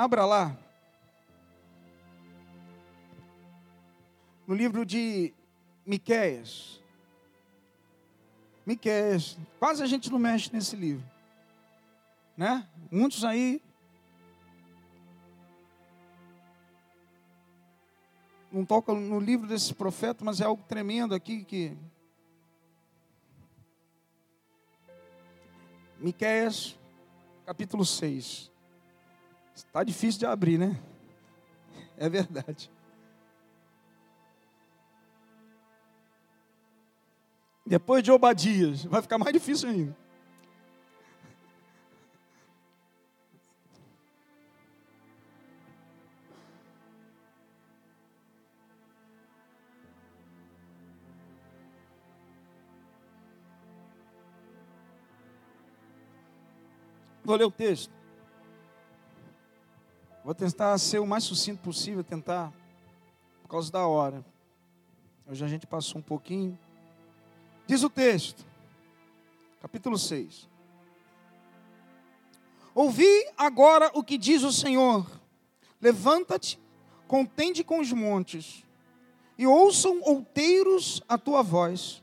Abra lá. No livro de Miqueias. Miqueias. Quase a gente não mexe nesse livro. Né? Muitos aí não tocam no livro desse profeta, mas é algo tremendo aqui que Miqueias, capítulo 6. Está difícil de abrir, né? É verdade. Depois de Obadias, vai ficar mais difícil ainda. Vou ler o texto. Vou tentar ser o mais sucinto possível, tentar, por causa da hora. Hoje a gente passou um pouquinho. Diz o texto, capítulo 6. Ouvi agora o que diz o Senhor: Levanta-te, contende com os montes, e ouçam outeiros a tua voz.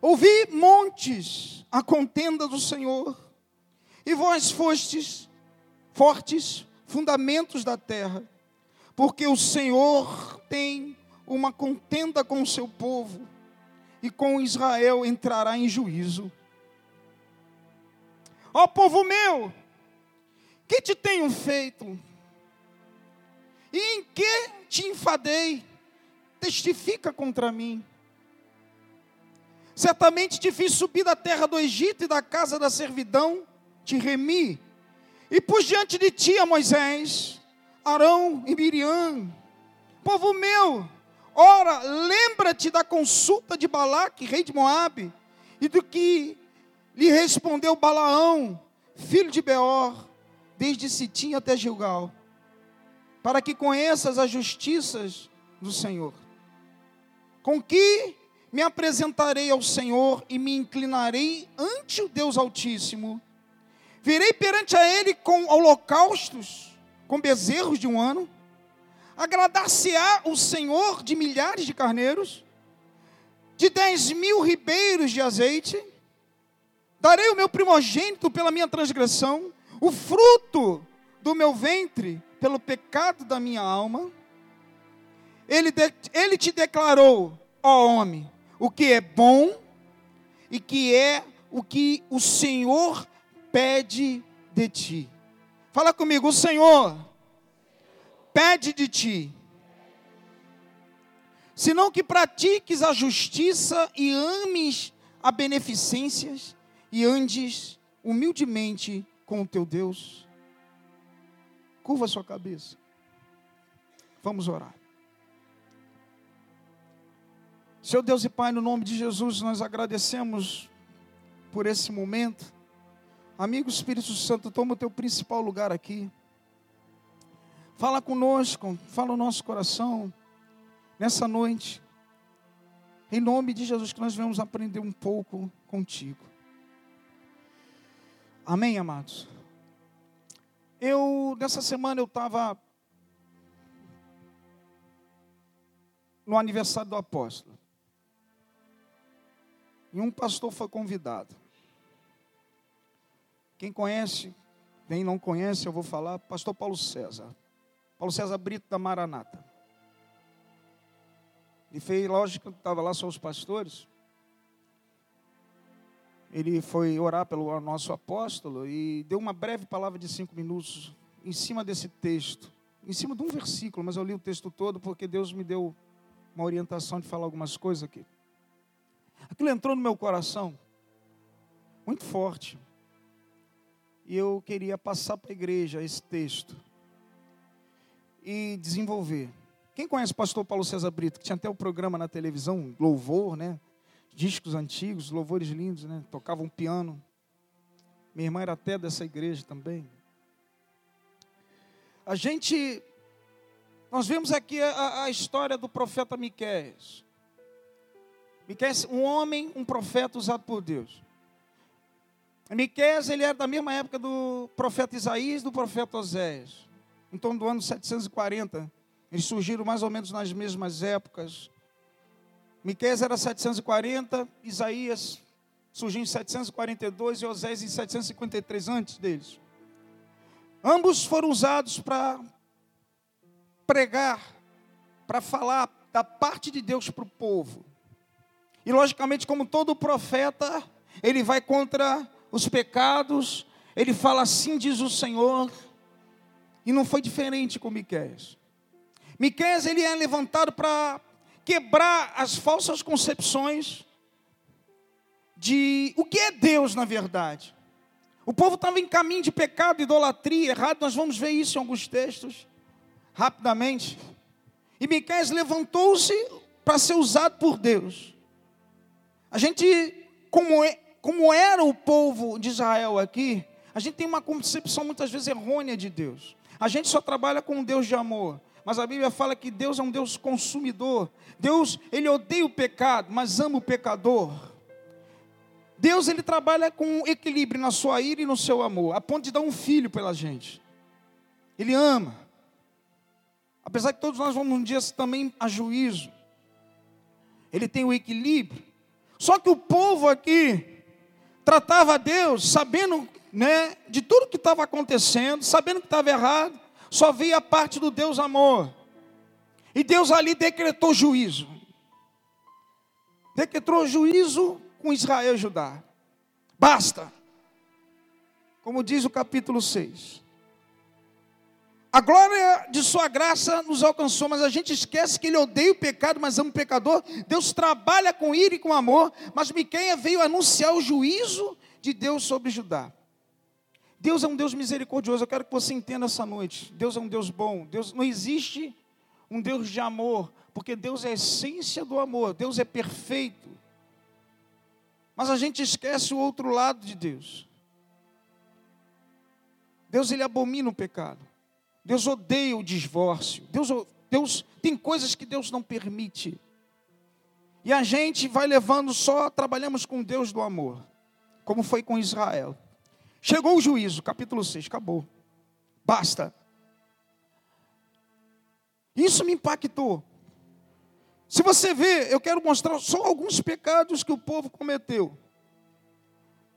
Ouvi montes a contenda do Senhor, e vós fostes fortes fundamentos da terra, porque o Senhor tem uma contenda com o seu povo e com Israel entrará em juízo. Ó povo meu, que te tenho feito? E em que te enfadei? Testifica contra mim. Certamente te fiz subir da terra do Egito e da casa da servidão, te remi, e pus diante de ti a Moisés, Arão e Miriam, povo meu, Ora, lembra-te da consulta de Balaque, rei de Moabe, e do que lhe respondeu Balaão, filho de Beor, desde Sitim até Gilgal, para que conheças as justiças do Senhor. Com que me apresentarei ao Senhor e me inclinarei ante o Deus Altíssimo. Virei perante a Ele com holocaustos, com bezerros de um ano Agradar-se-á o Senhor de milhares de carneiros, de dez mil ribeiros de azeite? Darei o meu primogênito pela minha transgressão, o fruto do meu ventre pelo pecado da minha alma? Ele, de, ele te declarou, ó homem, o que é bom e que é o que o Senhor pede de ti. Fala comigo, o Senhor pede de ti, senão que pratiques a justiça e ames a beneficências e andes humildemente com o teu Deus. Curva sua cabeça. Vamos orar. Senhor Deus e Pai, no nome de Jesus, nós agradecemos por esse momento. Amigo Espírito Santo, toma o teu principal lugar aqui. Fala conosco, fala o nosso coração nessa noite. Em nome de Jesus, que nós vamos aprender um pouco contigo. Amém, amados? Eu, nessa semana, eu estava no aniversário do apóstolo. E um pastor foi convidado. Quem conhece, quem não conhece, eu vou falar, pastor Paulo César. Paulo César Brito da Maranata. Ele fez, lógico, estava lá só os pastores. Ele foi orar pelo nosso apóstolo e deu uma breve palavra de cinco minutos em cima desse texto, em cima de um versículo, mas eu li o texto todo porque Deus me deu uma orientação de falar algumas coisas aqui. Aquilo entrou no meu coração, muito forte. E eu queria passar para a igreja esse texto e desenvolver. Quem conhece o pastor Paulo César Brito, que tinha até o programa na televisão, louvor, né? Discos antigos, louvores lindos, né? Tocava um piano. Minha irmã era até dessa igreja também. A gente, nós vemos aqui a, a história do profeta Miqueias. Miqueias, um homem, um profeta usado por Deus. Miqueias, ele era da mesma época do profeta Isaías e do profeta Oséias. Em torno do ano 740. Eles surgiram mais ou menos nas mesmas épocas. Miqueias era 740, Isaías surgiu em 742 e Oséias em 753 antes deles. Ambos foram usados para pregar, para falar da parte de Deus para o povo. E logicamente, como todo profeta, ele vai contra os pecados, ele fala assim diz o Senhor, e não foi diferente com Miqueias. Miqueias ele é levantado para quebrar as falsas concepções de o que é Deus na verdade. O povo estava em caminho de pecado, idolatria, errado, nós vamos ver isso em alguns textos, rapidamente. E Miqueias levantou-se para ser usado por Deus. A gente, como, é, como era o povo de Israel aqui, a gente tem uma concepção muitas vezes errônea de Deus. A gente só trabalha com um Deus de amor. Mas a Bíblia fala que Deus é um Deus consumidor. Deus, ele odeia o pecado, mas ama o pecador. Deus, ele trabalha com equilíbrio na sua ira e no seu amor, a ponto de dar um filho pela gente. Ele ama. Apesar que todos nós vamos um dia também a juízo. Ele tem o equilíbrio. Só que o povo aqui tratava Deus sabendo né, de tudo que estava acontecendo, sabendo que estava errado, só via a parte do Deus amor. E Deus ali decretou juízo. Decretou juízo com Israel e Judá. Basta. Como diz o capítulo 6. A glória de sua graça nos alcançou, mas a gente esquece que ele odeia o pecado, mas ama o pecador. Deus trabalha com ira e com amor, mas Miqueia veio anunciar o juízo de Deus sobre Judá. Deus é um Deus misericordioso. Eu quero que você entenda essa noite. Deus é um Deus bom. Deus não existe um Deus de amor, porque Deus é a essência do amor. Deus é perfeito. Mas a gente esquece o outro lado de Deus. Deus ele abomina o pecado. Deus odeia o divórcio. Deus, Deus tem coisas que Deus não permite. E a gente vai levando só, trabalhamos com Deus do amor, como foi com Israel. Chegou o juízo, capítulo 6, acabou. Basta. Isso me impactou. Se você ver, eu quero mostrar só alguns pecados que o povo cometeu.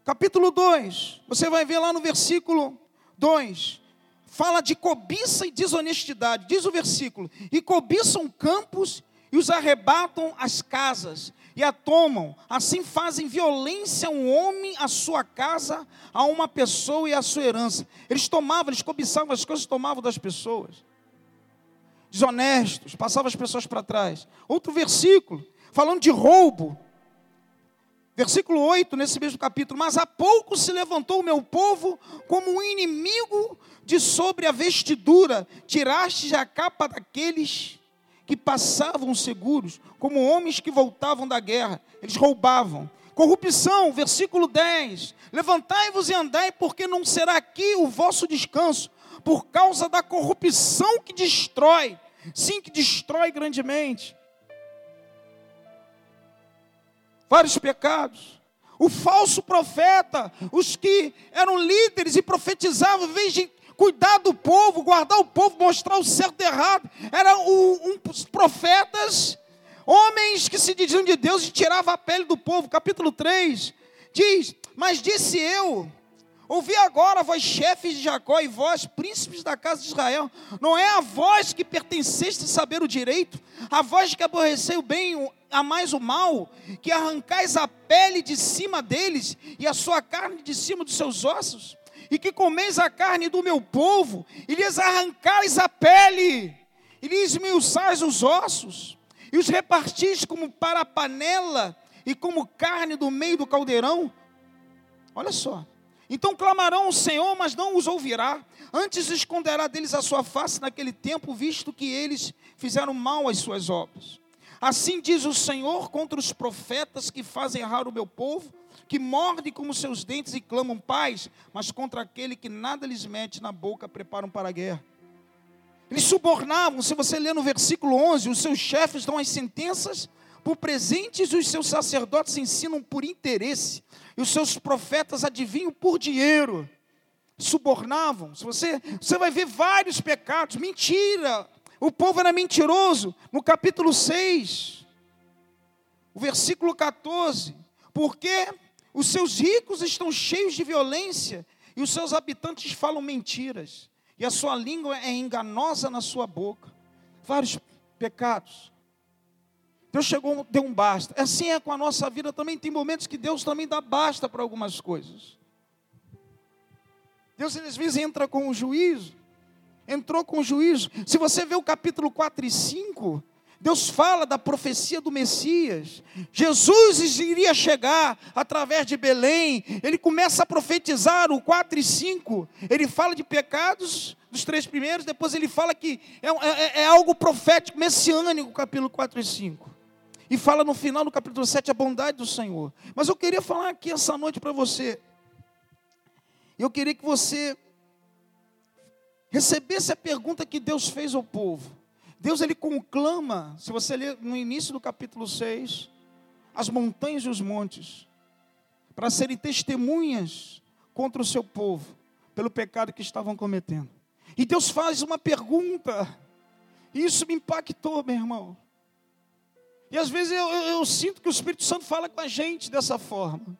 Capítulo 2, você vai ver lá no versículo 2, fala de cobiça e desonestidade. Diz o versículo: E cobiçam campos e os arrebatam as casas e a tomam. Assim fazem violência a um homem, a sua casa, a uma pessoa e a sua herança. Eles tomavam, eles cobiçavam as coisas, tomavam das pessoas. Desonestos, passavam as pessoas para trás. Outro versículo, falando de roubo. Versículo 8, nesse mesmo capítulo. Mas há pouco se levantou o meu povo como um inimigo de sobre a vestidura, tiraste a capa daqueles que passavam seguros, como homens que voltavam da guerra, eles roubavam. Corrupção, versículo 10: Levantai-vos e andai, porque não será aqui o vosso descanso, por causa da corrupção que destrói, sim, que destrói grandemente. Vários pecados. O falso profeta, os que eram líderes e profetizavam, em vez de cuidar do povo, guardar o povo, mostrar o certo e errado. Eram um, profetas, homens que se diziam de Deus e tiravam a pele do povo. Capítulo 3 diz: Mas disse eu, ouvi agora, vós chefes de Jacó e vós, príncipes da casa de Israel, não é a vós que pertenceste a saber o direito, a vós que aborrecei o bem, a mais o mal, que arrancais a pele de cima deles e a sua carne de cima dos seus ossos? e que comeis a carne do meu povo, e lhes arrancais a pele, e lhes esmiuçais os ossos, e os repartis como para a panela, e como carne do meio do caldeirão. Olha só. Então clamarão o Senhor, mas não os ouvirá. Antes esconderá deles a sua face naquele tempo, visto que eles fizeram mal às suas obras. Assim diz o Senhor contra os profetas que fazem errar o meu povo, que mordem como seus dentes e clamam paz, mas contra aquele que nada lhes mete na boca preparam para a guerra. Eles subornavam, se você ler no versículo 11, os seus chefes dão as sentenças por presentes, os seus sacerdotes ensinam por interesse, e os seus profetas adivinham por dinheiro. Subornavam. Se você, você vai ver vários pecados, mentira. O povo era mentiroso. No capítulo 6, o versículo 14. Porque os seus ricos estão cheios de violência e os seus habitantes falam mentiras, e a sua língua é enganosa na sua boca. Vários pecados. Deus chegou, deu um basta. Assim é com a nossa vida também. Tem momentos que Deus também dá basta para algumas coisas. Deus às vezes entra com o juízo. Entrou com juízo. Se você vê o capítulo 4 e 5, Deus fala da profecia do Messias. Jesus iria chegar através de Belém. Ele começa a profetizar o 4 e 5. Ele fala de pecados dos três primeiros. Depois ele fala que é, é, é algo profético, messiânico, capítulo 4 e 5. E fala no final do capítulo 7 a bondade do Senhor. Mas eu queria falar aqui essa noite para você. Eu queria que você recebesse a pergunta que Deus fez ao povo. Deus ele conclama, se você ler no início do capítulo 6, as montanhas e os montes, para serem testemunhas contra o seu povo, pelo pecado que estavam cometendo. E Deus faz uma pergunta, e isso me impactou, meu irmão. E às vezes eu, eu, eu sinto que o Espírito Santo fala com a gente dessa forma.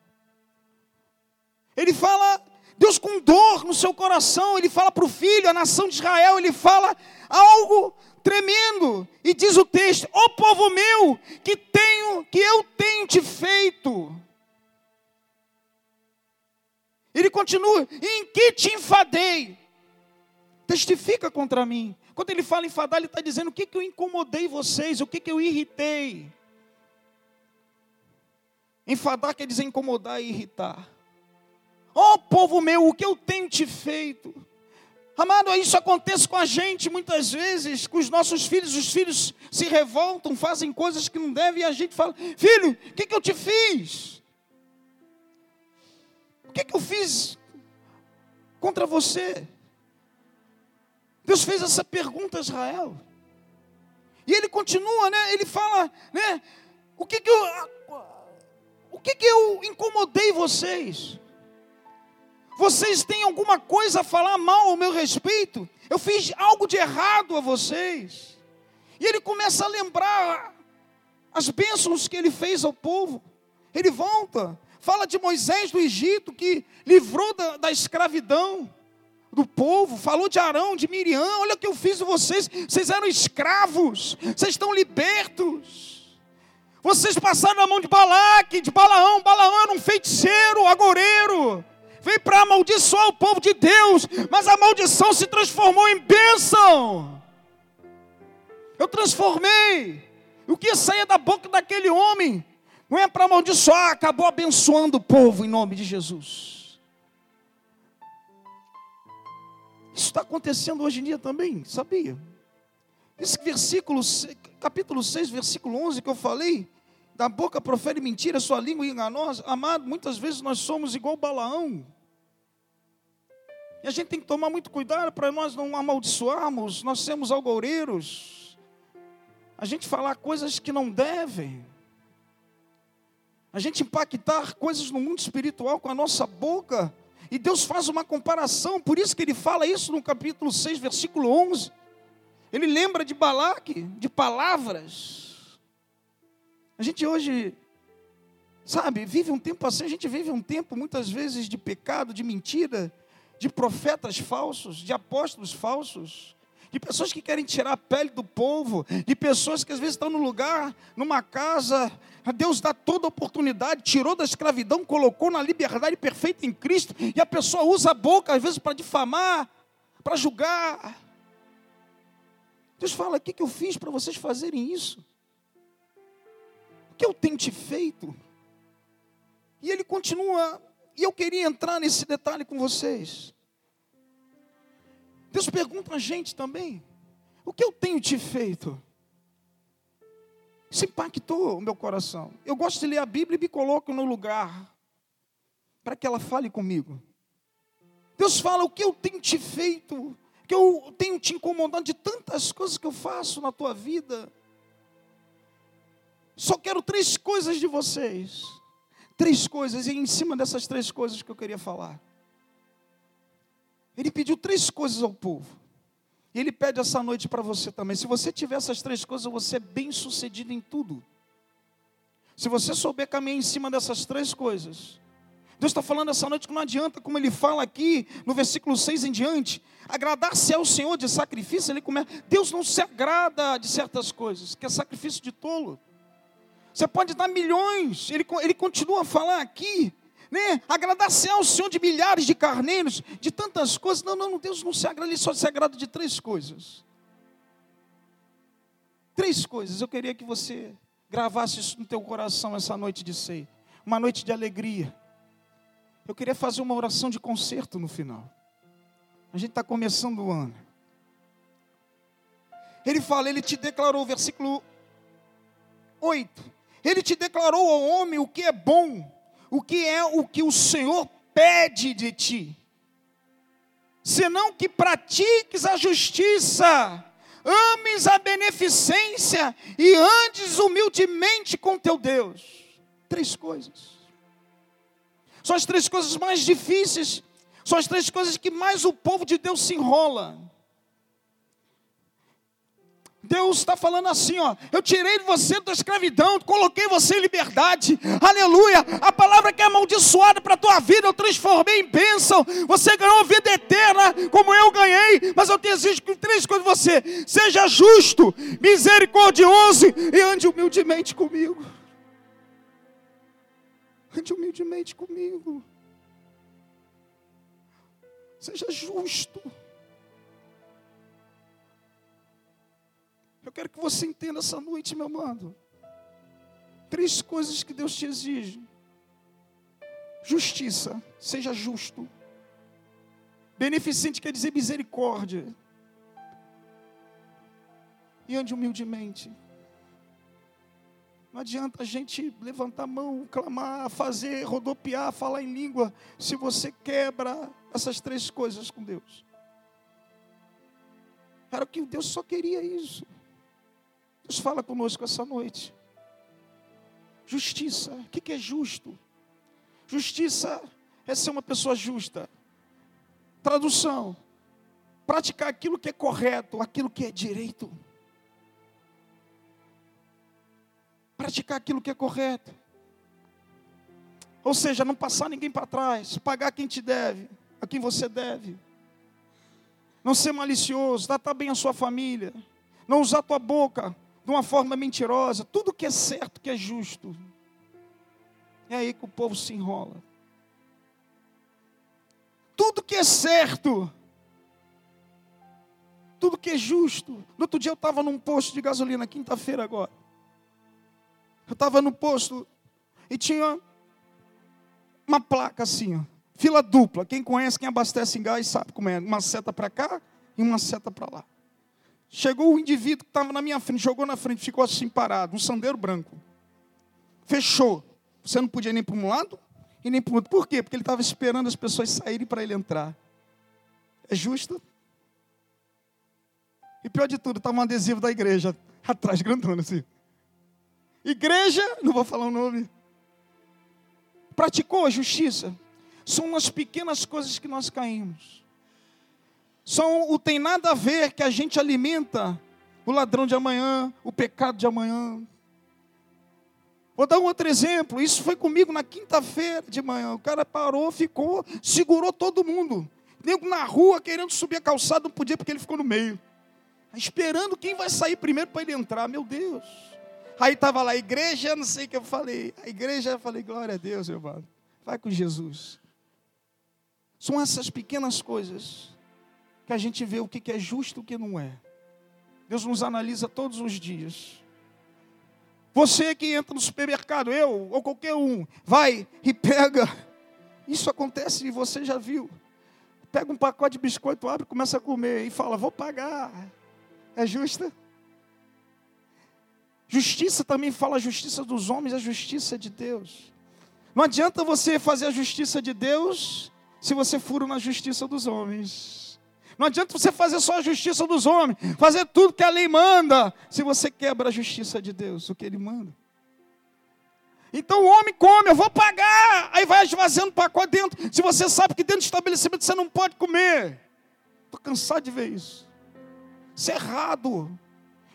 Ele fala Deus com dor no seu coração, ele fala para o filho, a nação de Israel, ele fala algo tremendo. E diz o texto: "Ó oh, povo meu, que tenho, que eu tenho te feito". Ele continua: "Em que te enfadei?" Testifica contra mim. Quando ele fala enfadar, ele está dizendo o que, que eu incomodei vocês, o que, que eu irritei. Enfadar quer dizer incomodar e irritar. Ó oh, povo meu, o que eu tenho te feito? Amado, isso acontece com a gente muitas vezes, com os nossos filhos. Os filhos se revoltam, fazem coisas que não devem, e a gente fala: Filho, o que, que eu te fiz? O que, que eu fiz contra você? Deus fez essa pergunta a Israel. E ele continua, né? Ele fala, né? O que, que eu. O que, que eu incomodei vocês? Vocês têm alguma coisa a falar mal ao meu respeito? Eu fiz algo de errado a vocês. E ele começa a lembrar as bênçãos que ele fez ao povo. Ele volta, fala de Moisés do Egito, que livrou da, da escravidão do povo, falou de Arão, de Miriam. Olha o que eu fiz a vocês. Vocês eram escravos, vocês estão libertos. Vocês passaram na mão de Balaque, de Balaão. Balaão era um feiticeiro, agoureiro veio para amaldiçoar o povo de Deus, mas a maldição se transformou em bênção. Eu transformei. O que saía da boca daquele homem não é para amaldiçoar, acabou abençoando o povo em nome de Jesus. Isso está acontecendo hoje em dia também, sabia? Esse versículo, capítulo 6, versículo 11 que eu falei, da boca profere mentira, sua língua enganosa. Amado, muitas vezes nós somos igual Balaão. E a gente tem que tomar muito cuidado para nós não amaldiçoarmos, nós sermos algoureiros. A gente falar coisas que não devem. A gente impactar coisas no mundo espiritual com a nossa boca. E Deus faz uma comparação, por isso que ele fala isso no capítulo 6, versículo 11. Ele lembra de Balaque, de palavras. A gente hoje, sabe, vive um tempo assim, a gente vive um tempo muitas vezes de pecado, de mentira, de profetas falsos, de apóstolos falsos, de pessoas que querem tirar a pele do povo, de pessoas que às vezes estão no lugar, numa casa, Deus dá toda oportunidade, tirou da escravidão, colocou na liberdade perfeita em Cristo, e a pessoa usa a boca às vezes para difamar, para julgar. Deus fala: o que, que eu fiz para vocês fazerem isso? Que eu tenho te feito? E ele continua, e eu queria entrar nesse detalhe com vocês. Deus pergunta a gente também: o que eu tenho te feito? Isso impactou o meu coração. Eu gosto de ler a Bíblia e me coloco no lugar para que ela fale comigo. Deus fala: o que eu tenho te feito? Que eu tenho te incomodado de tantas coisas que eu faço na tua vida. Só quero três coisas de vocês. Três coisas, e em cima dessas três coisas que eu queria falar. Ele pediu três coisas ao povo. E ele pede essa noite para você também. Se você tiver essas três coisas, você é bem sucedido em tudo. Se você souber caminhar em cima dessas três coisas, Deus está falando essa noite que não adianta, como ele fala aqui no versículo 6 em diante, agradar-se ao Senhor de sacrifício, ele começa. Deus não se agrada de certas coisas, que é sacrifício de tolo. Você pode dar milhões, ele, ele continua a falar aqui, né? Agradar-se ao Senhor de milhares de carneiros, de tantas coisas. Não, não, Deus não se agrada, ele só se agrada de três coisas. Três coisas, eu queria que você gravasse isso no teu coração essa noite de ceia. Uma noite de alegria eu queria fazer uma oração de concerto no final. A gente está começando o ano. Ele fala, ele te declarou, versículo 8. Ele te declarou ao homem o que é bom, o que é o que o Senhor pede de ti. Senão que pratiques a justiça, ames a beneficência e andes humildemente com teu Deus. Três coisas. São as três coisas mais difíceis, são as três coisas que mais o povo de Deus se enrola. Deus está falando assim, ó, eu tirei você da escravidão, coloquei você em liberdade, aleluia, a palavra que é amaldiçoada para a tua vida, eu transformei em bênção, você ganhou vida eterna, como eu ganhei, mas eu te exijo três coisas de você, seja justo, misericordioso e ande humildemente comigo. Ande humildemente comigo. Seja justo. Eu quero que você entenda essa noite, meu amado. Três coisas que Deus te exige: justiça, seja justo. Beneficente quer dizer misericórdia. E ande humildemente. Não adianta a gente levantar a mão, clamar, fazer, rodopiar, falar em língua, se você quebra essas três coisas com Deus. Era que Deus só queria isso. Deus fala conosco essa noite. Justiça, o que é justo? Justiça é ser uma pessoa justa. Tradução: praticar aquilo que é correto, aquilo que é direito. praticar aquilo que é correto. Ou seja, não passar ninguém para trás, pagar quem te deve, a quem você deve. Não ser malicioso, tratar bem a sua família. Não usar tua boca de uma forma mentirosa. Tudo que é certo, que é justo. É aí que o povo se enrola. Tudo que é certo, tudo que é justo. No outro dia eu estava num posto de gasolina, quinta-feira agora. Eu estava no posto e tinha uma placa assim, ó, fila dupla. Quem conhece, quem abastece em gás sabe como é. Uma seta para cá e uma seta para lá. Chegou o indivíduo que estava na minha frente, jogou na frente, ficou assim parado, um sandeiro branco. Fechou. Você não podia nem para um lado e nem para o outro. Por quê? Porque ele estava esperando as pessoas saírem para ele entrar. É justo? E pior de tudo, estava um adesivo da igreja atrás, grandona assim. Igreja, não vou falar o nome, praticou a justiça. São umas pequenas coisas que nós caímos. São o tem nada a ver que a gente alimenta o ladrão de amanhã, o pecado de amanhã. Vou dar um outro exemplo. Isso foi comigo na quinta-feira de manhã. O cara parou, ficou, segurou todo mundo. Nego na rua querendo subir a calçada, não podia porque ele ficou no meio. Esperando quem vai sair primeiro para ele entrar. Meu Deus. Aí estava lá, igreja, não sei o que eu falei. A igreja, eu falei, glória a Deus, meu irmão. Vai com Jesus. São essas pequenas coisas que a gente vê o que é justo e o que não é. Deus nos analisa todos os dias. Você que entra no supermercado, eu ou qualquer um, vai e pega. Isso acontece e você já viu. Pega um pacote de biscoito, abre, começa a comer e fala: Vou pagar. É justa? Justiça também fala a justiça dos homens, a justiça de Deus. Não adianta você fazer a justiça de Deus se você fura na justiça dos homens. Não adianta você fazer só a justiça dos homens, fazer tudo que a lei manda, se você quebra a justiça de Deus, o que ele manda. Então o homem come, eu vou pagar. Aí vai esvaziando o pacote dentro. Se você sabe que dentro do estabelecimento você não pode comer. Estou cansado de ver isso. Isso é errado.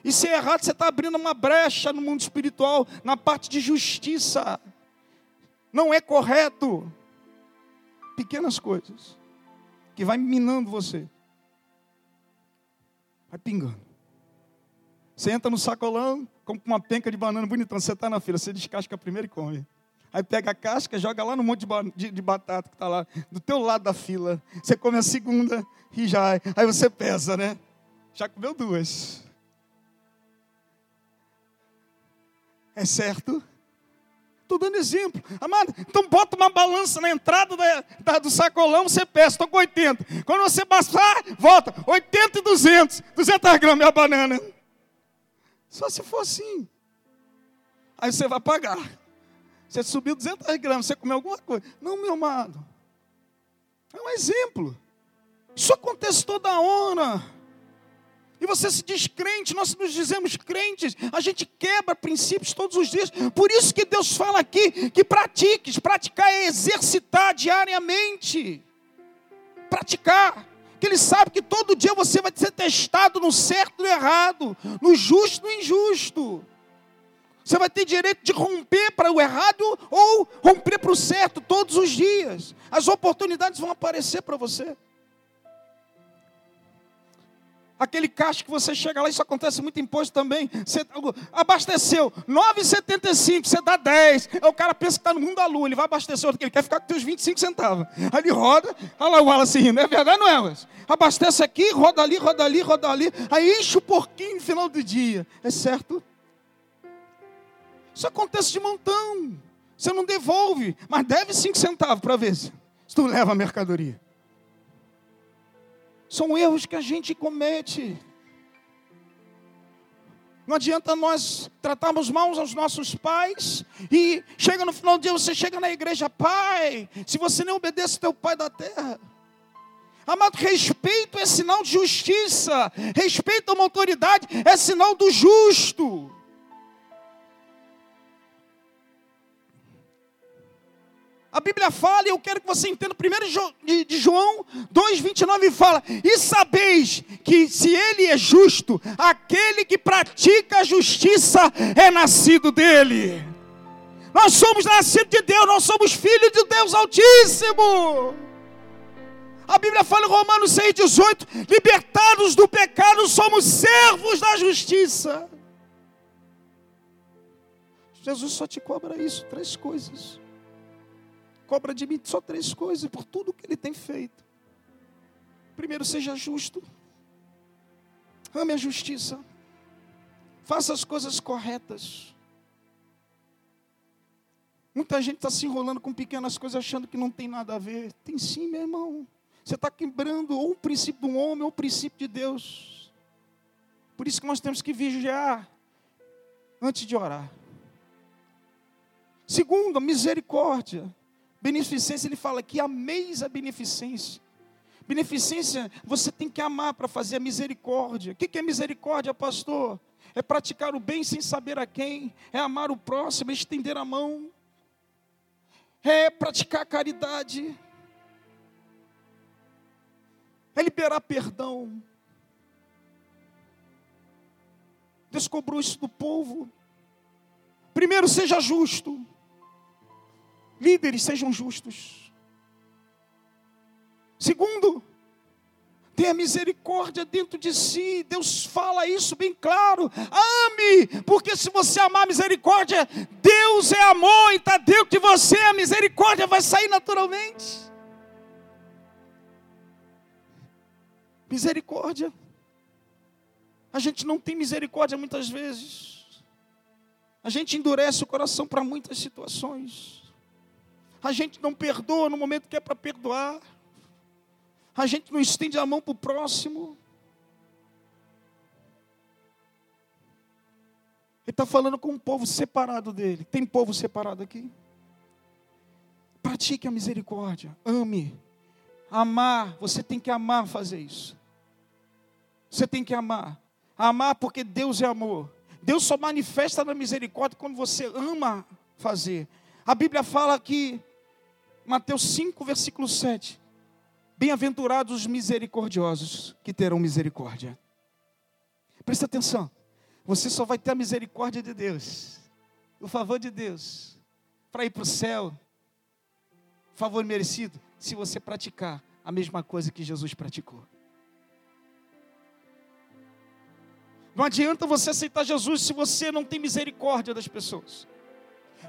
E se é errado, você está abrindo uma brecha no mundo espiritual, na parte de justiça. Não é correto. Pequenas coisas que vai minando você. Vai pingando. Você entra no sacolão, como com uma penca de banana bonitão. Você está na fila, você descasca primeiro e come. Aí pega a casca, joga lá no monte de, de, de batata que está lá, do teu lado da fila. Você come a segunda e já. Aí você pesa, né? Já comeu duas. É certo? Estou dando exemplo. Amado, então bota uma balança na entrada da, da, do sacolão, você pesa, estou com 80. Quando você passar, volta, 80 e 200. 200 gramas é a banana. Só se for assim. Aí você vai pagar. Você subiu 200 gramas, você comeu alguma coisa. Não, meu amado. É um exemplo. Isso acontece toda hora. E você se diz crente, nós nos dizemos crentes, a gente quebra princípios todos os dias. Por isso que Deus fala aqui que pratiques, praticar é exercitar diariamente. Praticar. Que Ele sabe que todo dia você vai ser testado no certo e no errado, no justo e no injusto. Você vai ter direito de romper para o errado ou romper para o certo todos os dias. As oportunidades vão aparecer para você. Aquele caixa que você chega lá, isso acontece muito em posto também. Você abasteceu 9,75, você dá 10. Aí o cara pensa que está no mundo da lua, ele vai abastecer ele quer ficar com seus 25 centavos. Aí ele roda, olha lá o Wallace rindo, é verdade não é? Mas? Abastece aqui, roda ali, roda ali, roda ali, aí enche o porquinho no final do dia. É certo? Isso acontece de montão. Você não devolve, mas deve 5 centavos para ver se tu leva a mercadoria. São erros que a gente comete. Não adianta nós tratarmos mal aos nossos pais e chega no final do dia, você chega na igreja, pai, se você nem obedece teu pai da terra. Amado, respeito é sinal de justiça, respeito a uma autoridade é sinal do justo. Bíblia fala, e eu quero que você entenda, primeiro de João 2,29 fala: E sabeis que se ele é justo, aquele que pratica a justiça é nascido dele. Nós somos nascidos de Deus, nós somos filhos de Deus Altíssimo. A Bíblia fala em Romanos 6,18: libertados do pecado, somos servos da justiça. Jesus só te cobra isso, três coisas cobra de mim só três coisas por tudo que ele tem feito. Primeiro, seja justo. Ame a justiça. Faça as coisas corretas. Muita gente está se enrolando com pequenas coisas achando que não tem nada a ver. Tem sim, meu irmão. Você está quebrando ou o princípio do homem ou o princípio de Deus. Por isso que nós temos que vigiar antes de orar. Segundo, misericórdia. Beneficência, ele fala que ameis a beneficência. Beneficência, você tem que amar para fazer a misericórdia. O que é misericórdia, pastor? É praticar o bem sem saber a quem, é amar o próximo, é estender a mão, é praticar caridade, é liberar perdão. Deus cobrou isso do povo. Primeiro, seja justo. Líderes, sejam justos. Segundo, tenha misericórdia dentro de si. Deus fala isso bem claro. Ame, porque se você amar misericórdia, Deus é amor e está dentro de você. A misericórdia vai sair naturalmente. Misericórdia. A gente não tem misericórdia muitas vezes. A gente endurece o coração para muitas situações. A gente não perdoa no momento que é para perdoar. A gente não estende a mão para o próximo. Ele está falando com um povo separado dele. Tem povo separado aqui? Pratique a misericórdia. Ame. Amar. Você tem que amar fazer isso. Você tem que amar. Amar porque Deus é amor. Deus só manifesta na misericórdia quando você ama fazer. A Bíblia fala que, Mateus 5, versículo 7. Bem-aventurados os misericordiosos que terão misericórdia. Presta atenção. Você só vai ter a misericórdia de Deus, o favor de Deus, para ir para o céu, favor merecido, se você praticar a mesma coisa que Jesus praticou. Não adianta você aceitar Jesus se você não tem misericórdia das pessoas.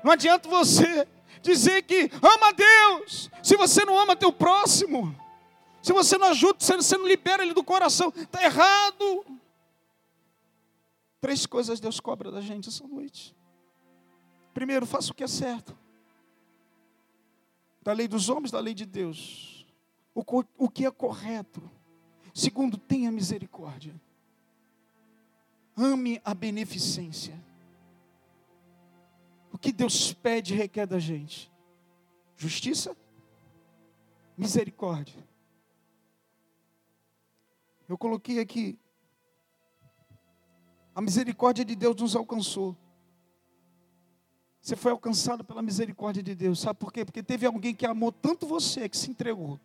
Não adianta você dizer que ama Deus, se você não ama teu próximo. Se você não ajuda, se você não libera ele do coração, está errado. Três coisas Deus cobra da gente essa noite. Primeiro, faça o que é certo. Da lei dos homens, da lei de Deus. O, o que é correto. Segundo, tenha misericórdia. Ame a beneficência. Que Deus pede e requer da gente? Justiça, misericórdia. Eu coloquei aqui. A misericórdia de Deus nos alcançou. Você foi alcançado pela misericórdia de Deus. Sabe por quê? Porque teve alguém que amou tanto você que se entregou.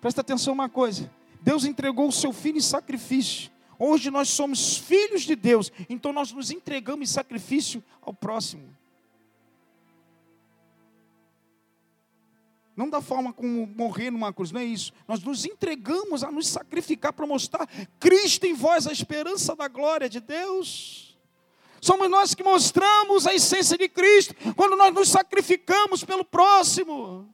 Presta atenção uma coisa. Deus entregou o seu filho em sacrifício. Hoje nós somos filhos de Deus, então nós nos entregamos em sacrifício ao próximo. Não da forma como morrer numa cruz, não é isso. Nós nos entregamos a nos sacrificar para mostrar Cristo em vós, a esperança da glória de Deus. Somos nós que mostramos a essência de Cristo quando nós nos sacrificamos pelo próximo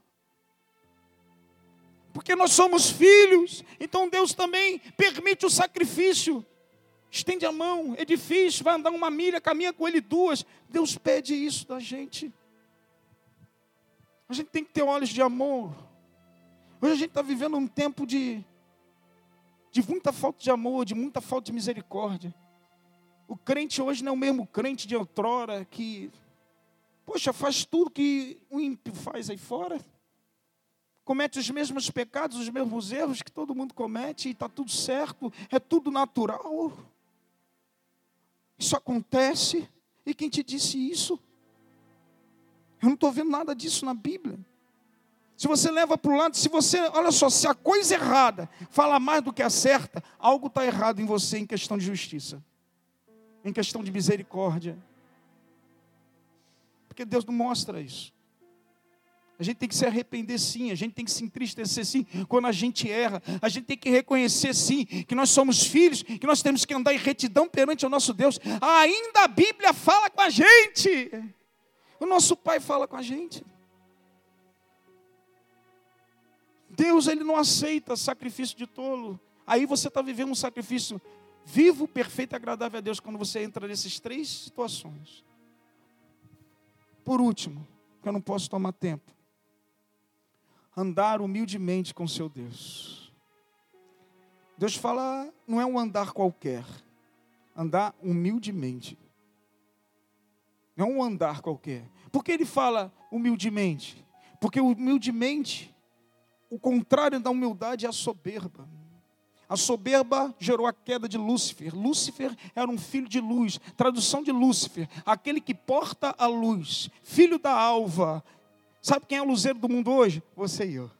porque nós somos filhos, então Deus também permite o sacrifício. Estende a mão, é difícil, vai andar uma milha, caminha com ele duas. Deus pede isso da gente. A gente tem que ter olhos de amor. Hoje a gente está vivendo um tempo de, de muita falta de amor, de muita falta de misericórdia. O crente hoje não é o mesmo crente de outrora que, poxa, faz tudo que o ímpio faz aí fora comete os mesmos pecados, os mesmos erros que todo mundo comete e está tudo certo, é tudo natural. Isso acontece. E quem te disse isso? Eu não estou vendo nada disso na Bíblia. Se você leva para o lado, se você, olha só, se a coisa errada fala mais do que a certa, algo está errado em você em questão de justiça, em questão de misericórdia. Porque Deus não mostra isso. A gente tem que se arrepender sim, a gente tem que se entristecer sim quando a gente erra. A gente tem que reconhecer sim que nós somos filhos, que nós temos que andar em retidão perante o nosso Deus. Ainda a Bíblia fala com a gente. O nosso Pai fala com a gente. Deus ele não aceita sacrifício de tolo. Aí você está vivendo um sacrifício vivo, perfeito e agradável a Deus quando você entra nessas três situações. Por último, que eu não posso tomar tempo andar humildemente com seu Deus. Deus fala, não é um andar qualquer, andar humildemente. Não é um andar qualquer. Por que ele fala humildemente? Porque humildemente, o contrário da humildade é a soberba. A soberba gerou a queda de Lúcifer. Lúcifer era um filho de luz. Tradução de Lúcifer, aquele que porta a luz, filho da alva, Sabe quem é o luzeiro do mundo hoje? Você e eu.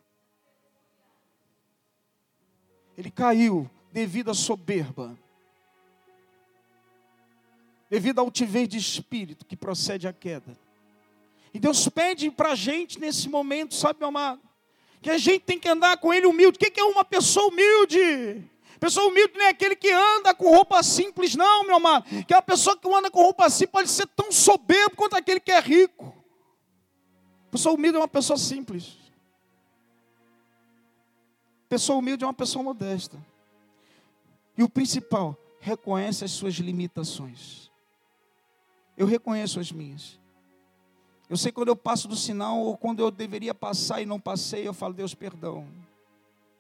Ele caiu devido à soberba, devido à altivez de espírito que procede à queda. E Deus pede para a gente nesse momento, sabe, meu amado, que a gente tem que andar com Ele humilde. O que é uma pessoa humilde? Pessoa humilde não é aquele que anda com roupa simples, não, meu amado. Que a pessoa que anda com roupa simples pode ser tão soberbo quanto aquele que é rico. Pessoa humilde é uma pessoa simples. Pessoa humilde é uma pessoa modesta. E o principal, reconhece as suas limitações. Eu reconheço as minhas. Eu sei quando eu passo do sinal ou quando eu deveria passar e não passei, eu falo, Deus, perdão.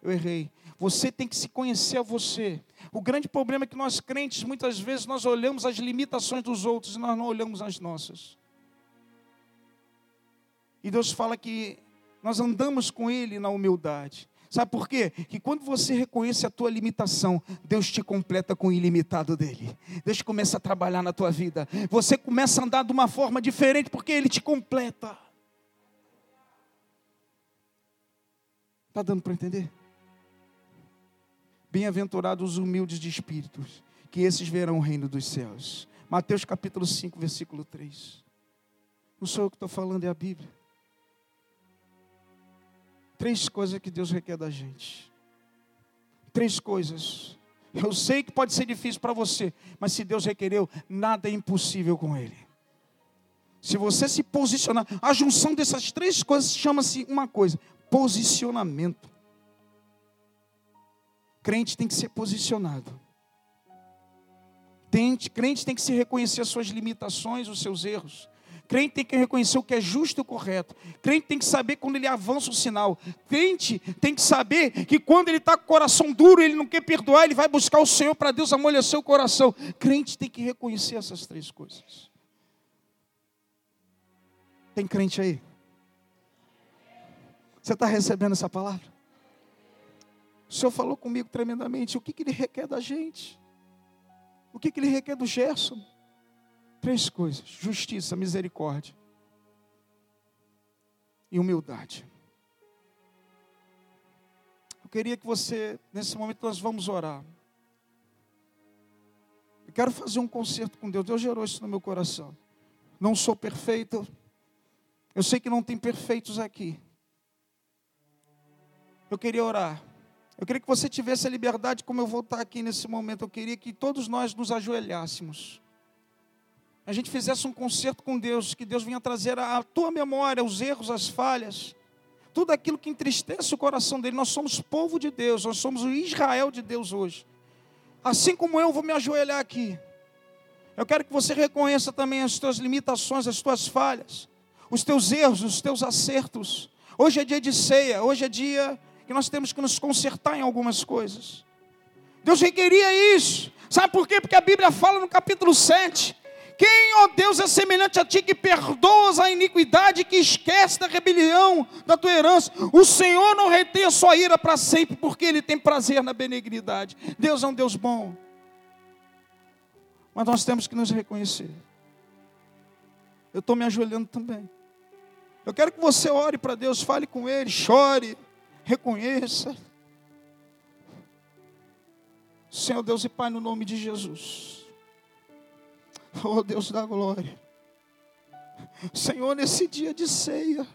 Eu errei. Você tem que se conhecer a você. O grande problema é que nós crentes, muitas vezes, nós olhamos as limitações dos outros e nós não olhamos as nossas. E Deus fala que nós andamos com Ele na humildade. Sabe por quê? Que quando você reconhece a tua limitação, Deus te completa com o ilimitado dele. Deus começa a trabalhar na tua vida. Você começa a andar de uma forma diferente porque ele te completa. Está dando para entender? Bem-aventurados os humildes de espíritos, que esses verão o reino dos céus. Mateus capítulo 5, versículo 3. Não sou eu que estou falando, é a Bíblia. Três coisas que Deus requer da gente. Três coisas. Eu sei que pode ser difícil para você, mas se Deus requereu, nada é impossível com Ele. Se você se posicionar, a junção dessas três coisas chama-se uma coisa: posicionamento. Crente tem que ser posicionado. Crente, crente tem que se reconhecer as suas limitações, os seus erros. Crente tem que reconhecer o que é justo e correto. Crente tem que saber quando ele avança o sinal. Crente tem que saber que quando ele está com o coração duro, ele não quer perdoar, ele vai buscar o Senhor para Deus amolecer o coração. Crente tem que reconhecer essas três coisas. Tem crente aí? Você está recebendo essa palavra? O Senhor falou comigo tremendamente. O que, que Ele requer da gente? O que, que Ele requer do Gerson? Três coisas: justiça, misericórdia e humildade. Eu queria que você, nesse momento, nós vamos orar. Eu quero fazer um concerto com Deus. Deus gerou isso no meu coração. Não sou perfeito. Eu sei que não tem perfeitos aqui. Eu queria orar. Eu queria que você tivesse a liberdade, como eu vou estar aqui nesse momento. Eu queria que todos nós nos ajoelhássemos. A gente fizesse um concerto com Deus, que Deus venha trazer à tua memória os erros, as falhas, tudo aquilo que entristece o coração dele. Nós somos povo de Deus, nós somos o Israel de Deus hoje. Assim como eu vou me ajoelhar aqui. Eu quero que você reconheça também as tuas limitações, as tuas falhas, os teus erros, os teus acertos. Hoje é dia de ceia, hoje é dia que nós temos que nos consertar em algumas coisas. Deus requeria isso. Sabe por quê? Porque a Bíblia fala no capítulo 7. Quem, ó Deus, é semelhante a ti que perdoas a iniquidade, que esquece da rebelião da tua herança? O Senhor não retém a sua ira para sempre, porque Ele tem prazer na benignidade. Deus é um Deus bom. Mas nós temos que nos reconhecer. Eu estou me ajoelhando também. Eu quero que você ore para Deus, fale com Ele, chore reconheça. Senhor Deus e Pai, no nome de Jesus. Oh Deus da glória. Senhor, nesse dia de ceia,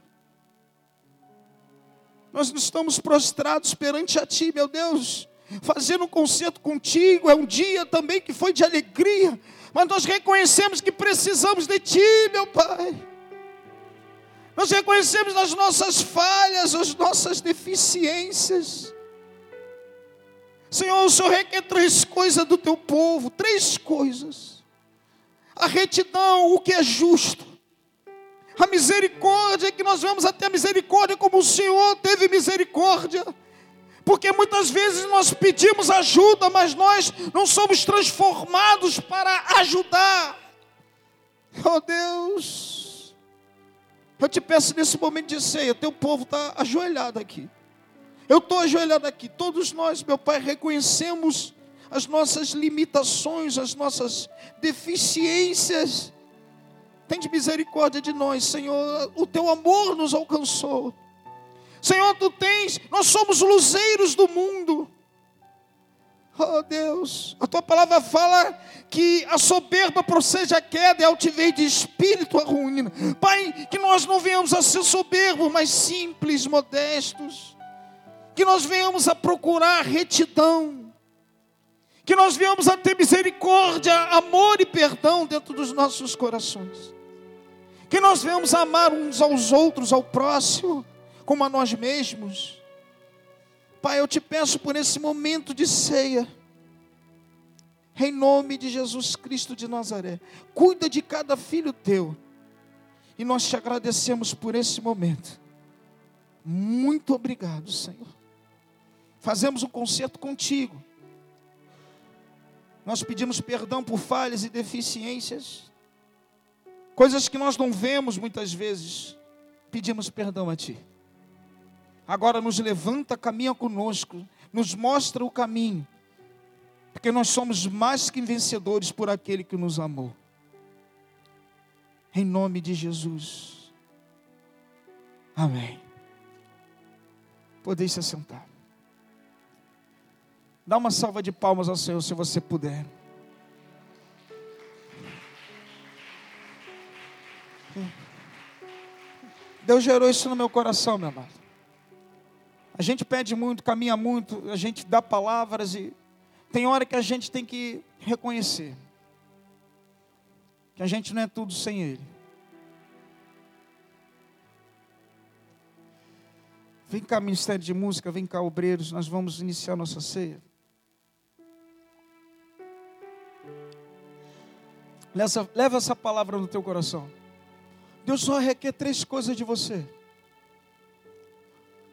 nós estamos prostrados perante a Ti, meu Deus, fazendo um concerto contigo. É um dia também que foi de alegria, mas nós reconhecemos que precisamos de Ti, meu Pai. Nós reconhecemos as nossas falhas, as nossas deficiências. Senhor, o Senhor requer três coisas do teu povo, três coisas: a retidão, o que é justo, a misericórdia, que nós vamos até a misericórdia como o Senhor teve misericórdia. Porque muitas vezes nós pedimos ajuda, mas nós não somos transformados para ajudar. Oh Deus, eu te peço nesse momento de ceia, teu povo está ajoelhado aqui. Eu estou ajoelhado aqui. Todos nós, meu Pai, reconhecemos as nossas limitações, as nossas deficiências. Tem de misericórdia de nós, Senhor. O teu amor nos alcançou. Senhor, tu tens, nós somos luzeiros do mundo. Oh Deus, a tua palavra fala que a soberba procede a queda e a altivez de espírito a ruína. Pai, que nós não venhamos a ser soberbos, mas simples, modestos. Que nós venhamos a procurar retidão. Que nós venhamos a ter misericórdia, amor e perdão dentro dos nossos corações. Que nós venhamos a amar uns aos outros, ao próximo, como a nós mesmos Pai, eu te peço por esse momento de ceia. Em nome de Jesus Cristo de Nazaré. Cuida de cada filho teu. E nós te agradecemos por esse momento. Muito obrigado, Senhor. Fazemos um concerto contigo. Nós pedimos perdão por falhas e deficiências. Coisas que nós não vemos muitas vezes. Pedimos perdão a Ti. agora nos levanta, caminha conosco, nos mostra o caminho, porque nós somos mais que vencedores por aquele que nos amou. Em nome de Jesus. Amém. Podeis se sentar. Dá uma salva de palmas ao Senhor se você puder. Deus gerou isso no meu coração, meu amado. A gente pede muito, caminha muito, a gente dá palavras e tem hora que a gente tem que reconhecer que a gente não é tudo sem Ele. Vem cá, Ministério de Música, vem cá, obreiros, nós vamos iniciar nossa ceia. Leva essa palavra no teu coração. Deus só requer três coisas de você.